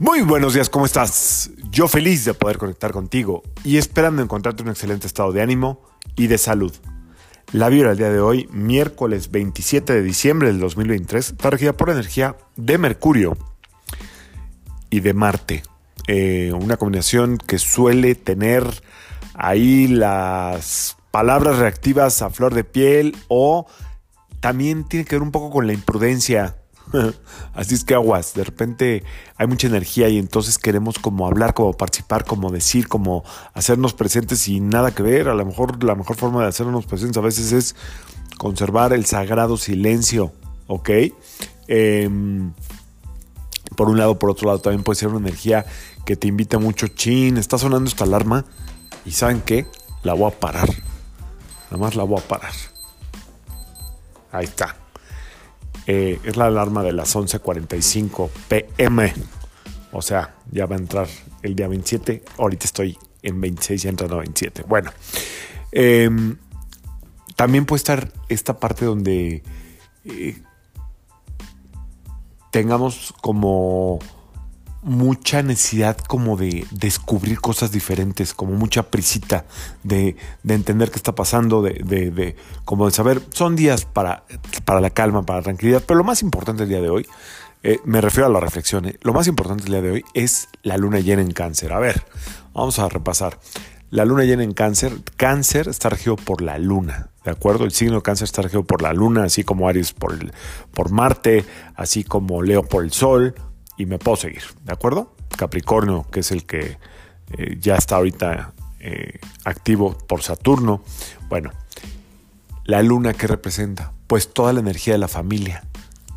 Muy buenos días, ¿cómo estás? Yo feliz de poder conectar contigo y esperando encontrarte un excelente estado de ánimo y de salud. La vibra del día de hoy, miércoles 27 de diciembre del 2023, está regida por energía de Mercurio y de Marte. Eh, una combinación que suele tener ahí las palabras reactivas a flor de piel o también tiene que ver un poco con la imprudencia Así es que aguas, de repente hay mucha energía y entonces queremos como hablar, como participar, como decir, como hacernos presentes y nada que ver. A lo mejor la mejor forma de hacernos presentes a veces es conservar el sagrado silencio, ¿ok? Em, por un lado, por otro lado, también puede ser una energía que te invita mucho, chin, está sonando esta alarma y ¿saben qué? La voy a parar. Nada más la voy a parar. Ahí está. Eh, es la alarma de las 11:45 pm. O sea, ya va a entrar el día 27. Ahorita estoy en 26 y entrando a 27. Bueno, em, también puede estar esta parte donde eh, tengamos como mucha necesidad como de descubrir cosas diferentes, como mucha prisita de, entender qué está pasando, de, de, como de saber, son días para, para la calma, para la tranquilidad, pero lo más importante el día de hoy, eh, me refiero a la reflexión, eh, lo más importante el día de hoy es la luna llena en cáncer. A ver, vamos a repasar. La luna llena en cáncer, cáncer está regido por la luna, ¿de acuerdo? El signo de cáncer está regido por la luna, así como Aries por, el, por Marte, así como Leo por el Sol, y me puedo seguir, ¿de acuerdo? Capricornio, que es el que eh, ya está ahorita eh, activo por Saturno. Bueno, la luna que representa, pues toda la energía de la familia,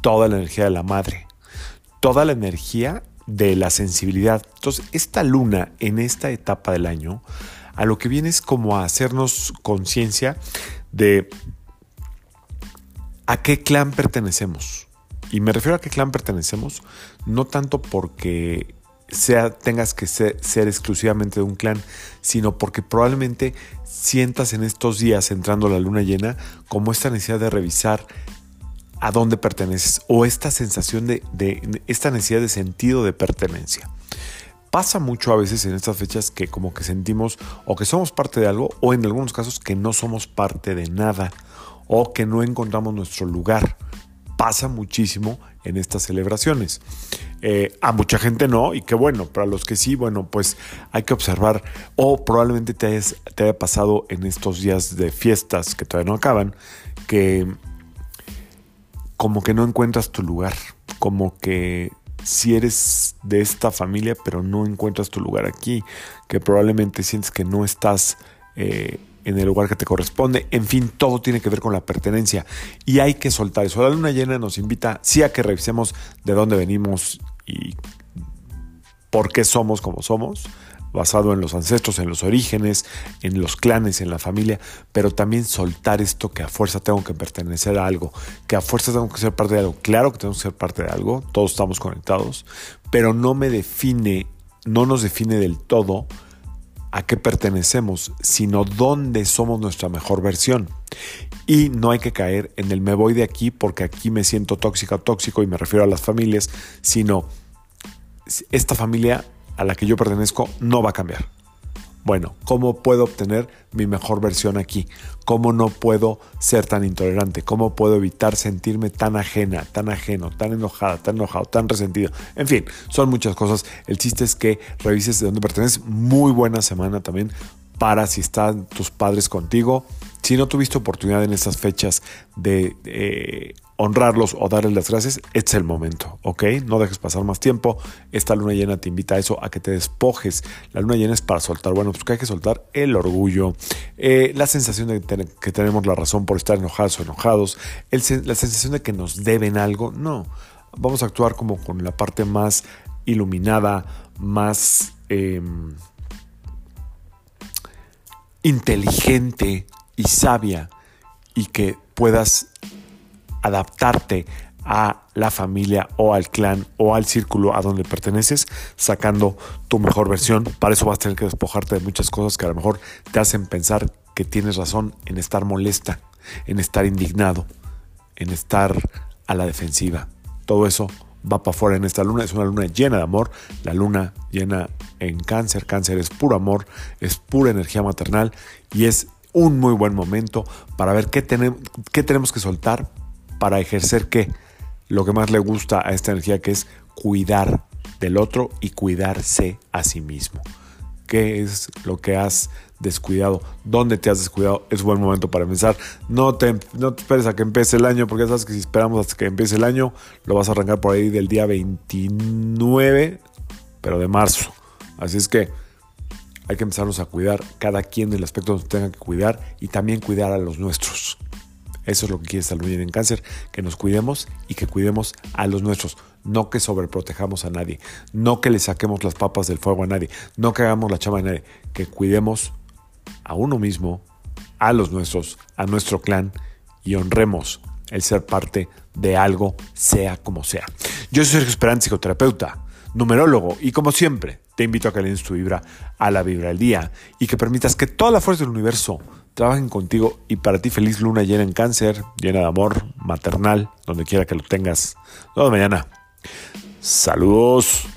toda la energía de la madre, toda la energía de la sensibilidad. Entonces, esta luna en esta etapa del año, a lo que viene es como a hacernos conciencia de a qué clan pertenecemos. Y me refiero a qué clan pertenecemos, no tanto porque sea, tengas que ser, exclusivamente de un clan, sino porque probablemente sientas en estos días, entrando la luna llena, como esta necesidad de revisar a dónde perteneces o esta sensación de, de, esta necesidad de sentido de pertenencia. Pasa mucho a veces en estas fechas que como que sentimos o que somos parte de algo o en algunos casos que no somos parte de nada o que no encontramos nuestro lugar pasa muchísimo en estas celebraciones. Eh, a mucha gente no, y qué bueno, para los que sí, bueno, pues hay que observar, o probablemente te, haya pasado en estos días de fiestas que todavía no acaban, que como que no encuentras tu lugar, como que si eres de esta familia, pero no encuentras tu lugar aquí, que probablemente sientes que no estás eh, en el lugar que te corresponde. En fin, todo tiene que ver con la pertenencia y hay que soltar eso. La luna llena nos invita sí a que revisemos de dónde venimos y por qué somos como somos, basado en los ancestros, en los orígenes, en los clanes, en la familia, pero también soltar esto que a fuerza tengo que pertenecer a algo, que a fuerza tengo que ser parte de algo. Claro que tengo que ser parte de algo, todos estamos conectados, pero no me define, no nos define del todo a qué pertenecemos, sino dónde somos nuestra mejor versión. Y no hay que caer en el me voy de aquí porque aquí me siento tóxica o tóxico y me refiero a las familias, sino esta familia a la que yo pertenezco no va a cambiar. Bueno, ¿cómo puedo obtener mi mejor versión aquí? ¿Cómo no puedo ser tan intolerante? ¿Cómo puedo evitar sentirme tan ajena, tan ajeno, tan enojada, tan enojado, tan resentido? En fin, son muchas cosas. El chiste es que revises de dónde perteneces. Muy buena semana también para si están tus padres contigo. Si no tuviste oportunidad en estas fechas de eh, honrarlos o darles las gracias, es el momento, ¿ok? No dejes pasar más tiempo. Esta luna llena te invita a eso, a que te despojes. La luna llena es para soltar. Bueno, pues que hay que soltar el orgullo, eh, la sensación de que tenemos la razón por estar enojados o enojados, la sensación de que nos deben algo. No, vamos a actuar como con la parte más iluminada, más em, inteligente y sabia y que puedas adaptarte a la familia o al clan o al círculo a donde perteneces, sacando tu mejor versión. Para eso vas a tener que despojarte de muchas cosas que a lo mejor te hacen pensar que tienes razón en estar molesta, en estar indignado, en estar a la defensiva. Todo eso va para afuera en esta luna. Es una luna llena de amor. La luna llena en cáncer. Cáncer es puro amor, es pura energía maternal y es un muy buen momento para ver qué, tenemos, qué tenemos que soltar para ejercer qué. Lo que más le gusta a esta energía que es cuidar del otro y cuidarse a sí mismo. ¿Qué es lo que has descuidado? ¿Dónde te has descuidado? Es buen momento para pensar. No te, no te esperes a que empiece el año, porque ya sabes que si esperamos hasta que empiece el año, lo vas a arrancar por ahí del día 29, pero de marzo. Así es que hay que empezarnos a cuidar, cada quien del aspecto donde tenga que cuidar y también cuidar a los nuestros. Eso es lo que quiere luna en cáncer, que nos cuidemos y que cuidemos a los nuestros, no que sobreprotejamos a nadie, no que le saquemos las papas del fuego a nadie, no que hagamos la chama a nadie, que cuidemos a uno mismo, a los nuestros, a nuestro clan y honremos el ser parte de algo, sea como sea. Yo soy Sergio Esperanza, psicoterapeuta, numerólogo, y como siempre, te invito a que le tu vibra a la vibra del día y que permitas que toda la fuerza del universo trabajen contigo y para ti feliz luna llena en cáncer, llena de amor, maternal, donde quiera que lo tengas. Nos mañana. Saludos.